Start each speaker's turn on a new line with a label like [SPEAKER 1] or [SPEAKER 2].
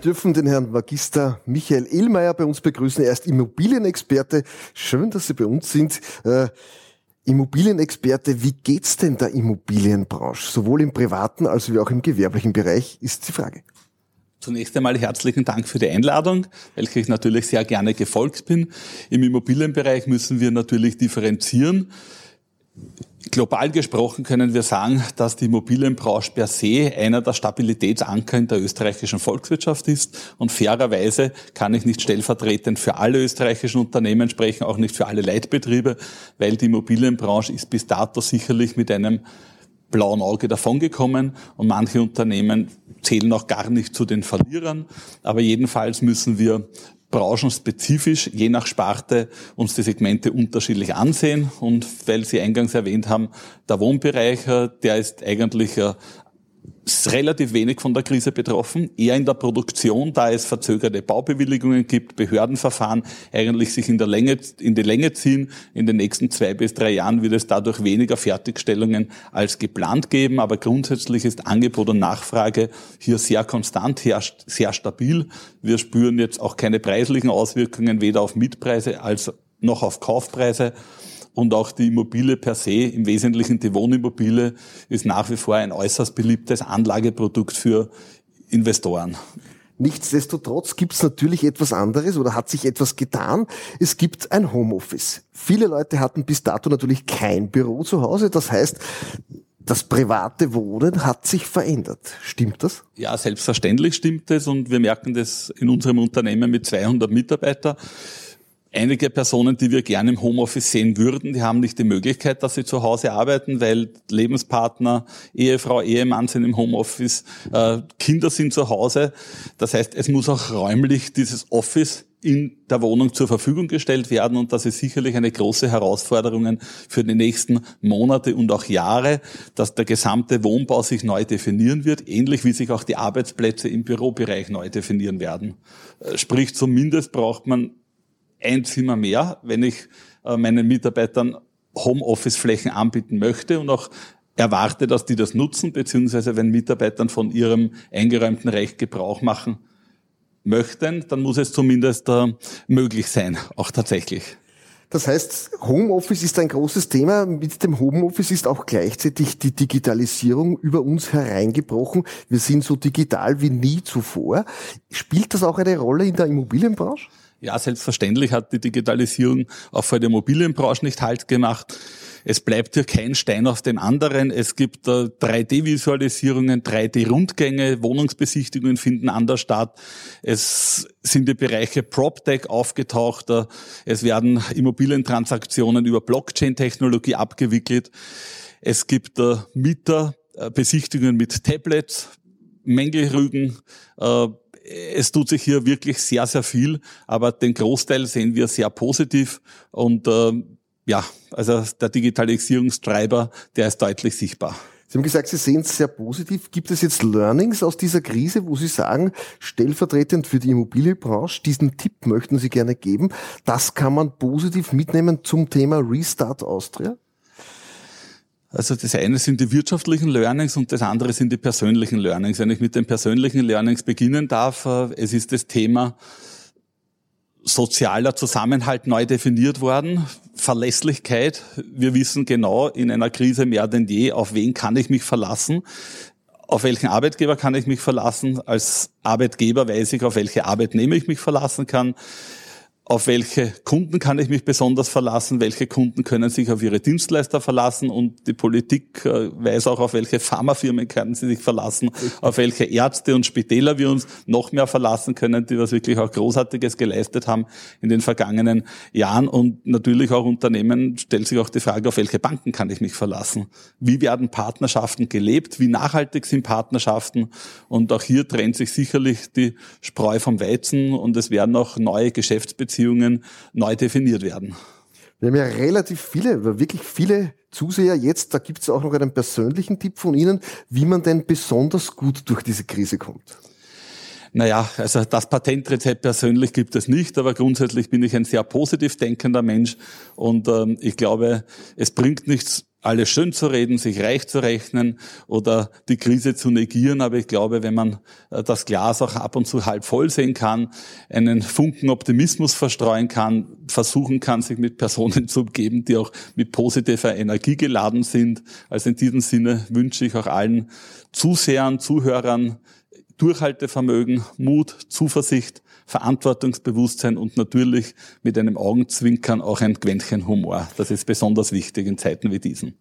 [SPEAKER 1] dürfen den Herrn Magister Michael Ehlmeier bei uns begrüßen. Er ist Immobilienexperte. Schön, dass Sie bei uns sind. Äh, Immobilienexperte, wie geht's denn der Immobilienbranche? Sowohl im privaten als auch im gewerblichen Bereich ist die Frage.
[SPEAKER 2] Zunächst einmal herzlichen Dank für die Einladung, welche ich natürlich sehr gerne gefolgt bin. Im Immobilienbereich müssen wir natürlich differenzieren. Global gesprochen können wir sagen, dass die Immobilienbranche per se einer der Stabilitätsanker in der österreichischen Volkswirtschaft ist. Und fairerweise kann ich nicht stellvertretend für alle österreichischen Unternehmen sprechen, auch nicht für alle Leitbetriebe, weil die Immobilienbranche ist bis dato sicherlich mit einem blauen Auge davongekommen und manche Unternehmen zählen auch gar nicht zu den Verlierern. Aber jedenfalls müssen wir branchenspezifisch, je nach Sparte, uns die Segmente unterschiedlich ansehen. Und weil Sie eingangs erwähnt haben, der Wohnbereich, der ist eigentlich relativ wenig von der Krise betroffen, eher in der Produktion, da es verzögerte Baubewilligungen gibt, Behördenverfahren eigentlich sich in, der Länge, in die Länge ziehen. In den nächsten zwei bis drei Jahren wird es dadurch weniger Fertigstellungen als geplant geben, aber grundsätzlich ist Angebot und Nachfrage hier sehr konstant, sehr stabil. Wir spüren jetzt auch keine preislichen Auswirkungen weder auf Mietpreise als noch auf Kaufpreise und auch die Immobilie per se, im Wesentlichen die Wohnimmobilie, ist nach wie vor ein äußerst beliebtes Anlageprodukt für Investoren.
[SPEAKER 1] Nichtsdestotrotz gibt es natürlich etwas anderes oder hat sich etwas getan. Es gibt ein Homeoffice. Viele Leute hatten bis dato natürlich kein Büro zu Hause. Das heißt, das private Wohnen hat sich verändert. Stimmt das?
[SPEAKER 2] Ja, selbstverständlich stimmt es und wir merken das in unserem Unternehmen mit 200 Mitarbeitern einige Personen, die wir gerne im Homeoffice sehen würden, die haben nicht die Möglichkeit, dass sie zu Hause arbeiten, weil Lebenspartner, Ehefrau, Ehemann sind im Homeoffice, äh, Kinder sind zu Hause. Das heißt, es muss auch räumlich dieses Office in der Wohnung zur Verfügung gestellt werden und das ist sicherlich eine große Herausforderung für die nächsten Monate und auch Jahre, dass der gesamte Wohnbau sich neu definieren wird, ähnlich wie sich auch die Arbeitsplätze im Bürobereich neu definieren werden. Äh, sprich, zumindest braucht man ein Zimmer mehr, wenn ich äh, meinen Mitarbeitern Homeoffice-Flächen anbieten möchte und auch erwarte, dass die das nutzen, beziehungsweise wenn Mitarbeitern von ihrem eingeräumten Recht Gebrauch machen möchten, dann muss es zumindest äh, möglich sein, auch tatsächlich.
[SPEAKER 1] Das heißt, Homeoffice ist ein großes Thema. Mit dem Homeoffice ist auch gleichzeitig die Digitalisierung über uns hereingebrochen. Wir sind so digital wie nie zuvor. Spielt das auch eine Rolle in der Immobilienbranche?
[SPEAKER 2] Ja, selbstverständlich hat die Digitalisierung auch vor der Immobilienbranche nicht Halt gemacht. Es bleibt hier kein Stein auf dem anderen. Es gibt 3D-Visualisierungen, 3D-Rundgänge, Wohnungsbesichtigungen finden anders statt. Es sind die Bereiche PropTech aufgetaucht. Es werden Immobilientransaktionen über Blockchain-Technologie abgewickelt. Es gibt Mieterbesichtigungen mit Tablets, Mängelrügen, äh, es tut sich hier wirklich sehr, sehr viel, aber den Großteil sehen wir sehr positiv und äh, ja, also der Digitalisierungstreiber, der ist deutlich sichtbar.
[SPEAKER 1] Sie haben gesagt, Sie sehen es sehr positiv. Gibt es jetzt Learnings aus dieser Krise, wo Sie sagen, stellvertretend für die Immobilienbranche, diesen Tipp möchten Sie gerne geben? Das kann man positiv mitnehmen zum Thema Restart Austria?
[SPEAKER 2] Also das eine sind die wirtschaftlichen Learnings und das andere sind die persönlichen Learnings. Wenn ich mit den persönlichen Learnings beginnen darf, äh, es ist das Thema sozialer Zusammenhalt neu definiert worden, Verlässlichkeit. Wir wissen genau in einer Krise mehr denn je, auf wen kann ich mich verlassen. Auf welchen Arbeitgeber kann ich mich verlassen? Als Arbeitgeber weiß ich, auf welche Arbeitnehmer ich mich verlassen kann auf welche Kunden kann ich mich besonders verlassen, welche Kunden können sich auf ihre Dienstleister verlassen und die Politik äh, weiß auch, auf welche Pharmafirmen können sie sich verlassen, auf welche Ärzte und Spitäler wir uns noch mehr verlassen können, die was wirklich auch Großartiges geleistet haben in den vergangenen Jahren und natürlich auch Unternehmen stellt sich auch die Frage, auf welche Banken kann ich mich verlassen? Wie werden Partnerschaften gelebt? Wie nachhaltig sind Partnerschaften? Und auch hier trennt sich sicherlich die Spreu vom Weizen und es werden auch neue Geschäftsbeziehungen Beziehungen neu definiert werden.
[SPEAKER 1] Wir haben ja relativ viele, wirklich viele Zuseher jetzt. Da gibt es auch noch einen persönlichen Tipp von Ihnen, wie man denn besonders gut durch diese Krise kommt.
[SPEAKER 2] Naja, also das Patentrezept persönlich gibt es nicht, aber grundsätzlich bin ich ein sehr positiv denkender Mensch und ähm, ich glaube, es bringt nichts, alles schön zu reden, sich reich zu rechnen oder die Krise zu negieren. Aber ich glaube, wenn man äh, das Glas auch ab und zu halb voll sehen kann, einen Funken Optimismus verstreuen kann, versuchen kann, sich mit Personen zu umgeben, die auch mit positiver Energie geladen sind. Also in diesem Sinne wünsche ich auch allen Zusehern, Zuhörern Durchhaltevermögen, Mut, Zuversicht, Verantwortungsbewusstsein und natürlich mit einem Augenzwinkern auch ein Quäntchen Humor. Das ist besonders wichtig in Zeiten wie diesen.